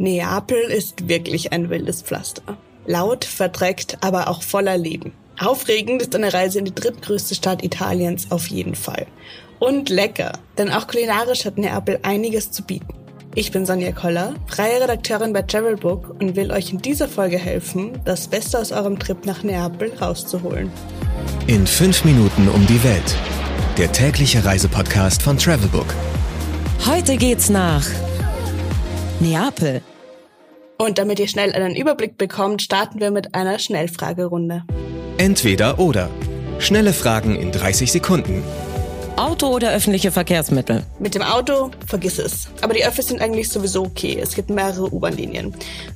Neapel ist wirklich ein wildes Pflaster. Laut, verdreckt, aber auch voller Leben. Aufregend ist eine Reise in die drittgrößte Stadt Italiens auf jeden Fall. Und lecker, denn auch kulinarisch hat Neapel einiges zu bieten. Ich bin Sonja Koller, freie Redakteurin bei Travelbook und will euch in dieser Folge helfen, das Beste aus eurem Trip nach Neapel rauszuholen. In fünf Minuten um die Welt. Der tägliche Reisepodcast von Travelbook. Heute geht's nach Neapel. Und damit ihr schnell einen Überblick bekommt, starten wir mit einer Schnellfragerunde. Entweder oder. Schnelle Fragen in 30 Sekunden. Auto oder öffentliche Verkehrsmittel? Mit dem Auto, vergiss es. Aber die Öffis sind eigentlich sowieso okay. Es gibt mehrere U-Bahn-Linien.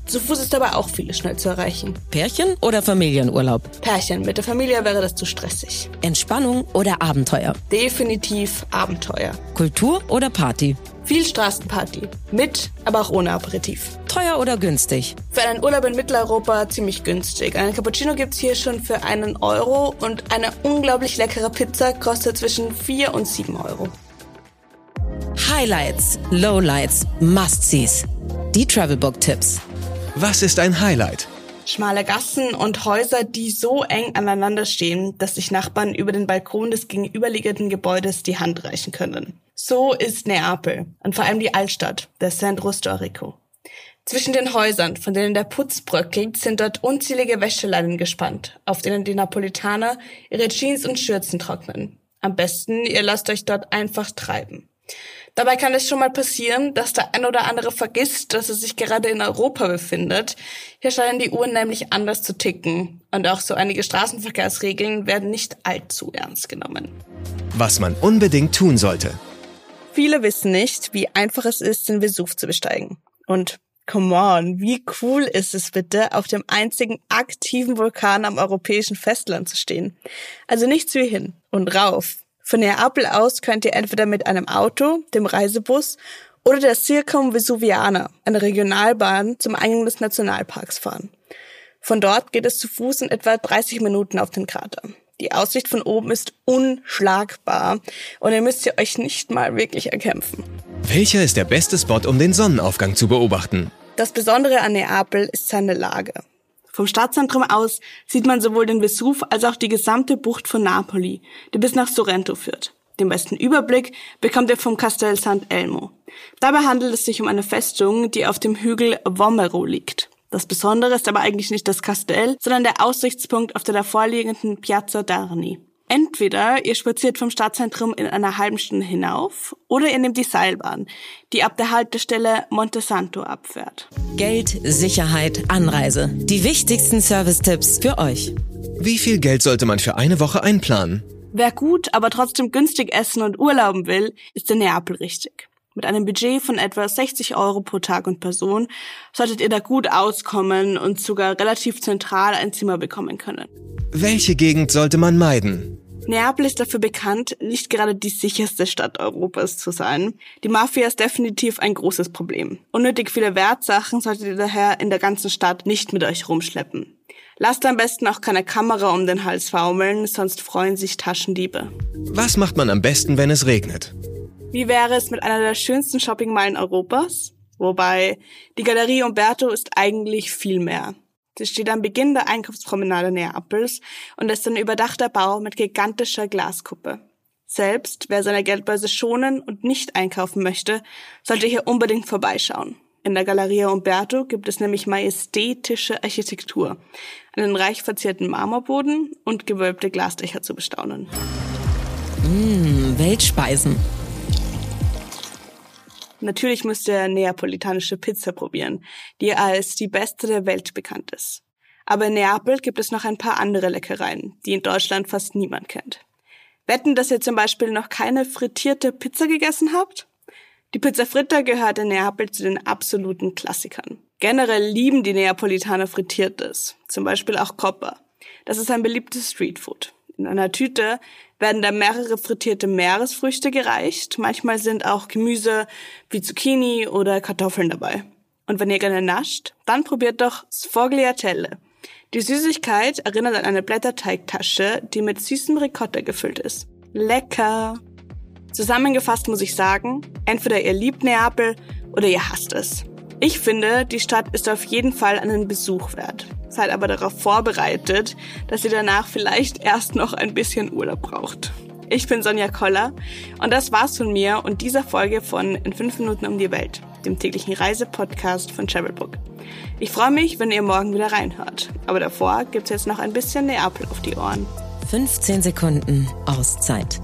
Zu Fuß ist aber auch vieles schnell zu erreichen. Pärchen oder Familienurlaub? Pärchen. Mit der Familie wäre das zu stressig. Entspannung oder Abenteuer? Definitiv Abenteuer. Kultur oder Party? Viel Straßenparty. Mit, aber auch ohne Aperitif. Teuer oder günstig? Für einen Urlaub in Mitteleuropa ziemlich günstig. Einen Cappuccino gibt's hier schon für einen Euro und eine unglaublich leckere Pizza kostet zwischen 4 und 7 Euro. Highlights, Lowlights, Must-Sees. Die Travelbook-Tipps. Was ist ein Highlight? Schmale Gassen und Häuser, die so eng aneinander stehen, dass sich Nachbarn über den Balkon des gegenüberliegenden Gebäudes die Hand reichen können. So ist Neapel und vor allem die Altstadt, der Centro Storico. Zwischen den Häusern, von denen der Putz bröckelt, sind dort unzählige Wäscheleinen gespannt, auf denen die Napolitaner ihre Jeans und Schürzen trocknen. Am besten, ihr lasst euch dort einfach treiben. Dabei kann es schon mal passieren, dass der ein oder andere vergisst, dass er sich gerade in Europa befindet. Hier scheinen die Uhren nämlich anders zu ticken. Und auch so einige Straßenverkehrsregeln werden nicht allzu ernst genommen. Was man unbedingt tun sollte. Viele wissen nicht, wie einfach es ist, den Vesuv zu besteigen. Und come on, wie cool ist es bitte, auf dem einzigen aktiven Vulkan am europäischen Festland zu stehen. Also nichts wie hin und rauf. Von Neapel aus könnt ihr entweder mit einem Auto, dem Reisebus oder der Circum Vesuviana, einer Regionalbahn, zum Eingang des Nationalparks fahren. Von dort geht es zu Fuß in etwa 30 Minuten auf den Krater. Die Aussicht von oben ist unschlagbar und ihr müsst ihr euch nicht mal wirklich erkämpfen. Welcher ist der beste Spot, um den Sonnenaufgang zu beobachten? Das Besondere an Neapel ist seine Lage. Vom Stadtzentrum aus sieht man sowohl den Vesuv als auch die gesamte Bucht von Napoli, die bis nach Sorrento führt. Den besten Überblick bekommt ihr vom Castel Sant'Elmo. Dabei handelt es sich um eine Festung, die auf dem Hügel Vomero liegt. Das Besondere ist aber eigentlich nicht das Kastell, sondern der Aussichtspunkt auf der davorliegenden Piazza d'Arni. Entweder ihr spaziert vom Stadtzentrum in einer halben Stunde hinauf oder ihr nehmt die Seilbahn, die ab der Haltestelle Montesanto abfährt. Geld, Sicherheit, Anreise. Die wichtigsten Service-Tipps für euch. Wie viel Geld sollte man für eine Woche einplanen? Wer gut, aber trotzdem günstig essen und urlauben will, ist in Neapel richtig. Mit einem Budget von etwa 60 Euro pro Tag und Person solltet ihr da gut auskommen und sogar relativ zentral ein Zimmer bekommen können. Welche Gegend sollte man meiden? Neapel ist dafür bekannt, nicht gerade die sicherste Stadt Europas zu sein. Die Mafia ist definitiv ein großes Problem. Unnötig viele Wertsachen solltet ihr daher in der ganzen Stadt nicht mit euch rumschleppen. Lasst am besten auch keine Kamera um den Hals faumeln, sonst freuen sich Taschendiebe. Was macht man am besten, wenn es regnet? Wie wäre es mit einer der schönsten Shoppingmeilen Europas? Wobei, die Galerie Umberto ist eigentlich viel mehr. Sie steht am Beginn der Einkaufspromenade Neapels und ist ein überdachter Bau mit gigantischer Glaskuppe. Selbst wer seine Geldbörse schonen und nicht einkaufen möchte, sollte hier unbedingt vorbeischauen. In der Galeria Umberto gibt es nämlich majestätische Architektur, einen reich verzierten Marmorboden und gewölbte Glasdächer zu bestaunen. Mmh, Weltspeisen. Natürlich müsst ihr neapolitanische Pizza probieren, die als die beste der Welt bekannt ist. Aber in Neapel gibt es noch ein paar andere Leckereien, die in Deutschland fast niemand kennt. Wetten, dass ihr zum Beispiel noch keine frittierte Pizza gegessen habt? Die Pizza Fritta gehört in Neapel zu den absoluten Klassikern. Generell lieben die Neapolitaner Frittiertes, zum Beispiel auch Coppa. Das ist ein beliebtes Streetfood. In einer Tüte werden da mehrere frittierte Meeresfrüchte gereicht. Manchmal sind auch Gemüse wie Zucchini oder Kartoffeln dabei. Und wenn ihr gerne nascht, dann probiert doch Sfogliatelle. Die Süßigkeit erinnert an eine Blätterteigtasche, die mit süßem Ricotta gefüllt ist. Lecker! Zusammengefasst muss ich sagen, entweder ihr liebt Neapel oder ihr hasst es. Ich finde, die Stadt ist auf jeden Fall einen Besuch wert. Seid aber darauf vorbereitet, dass ihr danach vielleicht erst noch ein bisschen Urlaub braucht. Ich bin Sonja Koller und das war's von mir und dieser Folge von In 5 Minuten um die Welt, dem täglichen Reisepodcast von Travelbook. Ich freue mich, wenn ihr morgen wieder reinhört. Aber davor gibt's jetzt noch ein bisschen Neapel auf die Ohren. 15 Sekunden Auszeit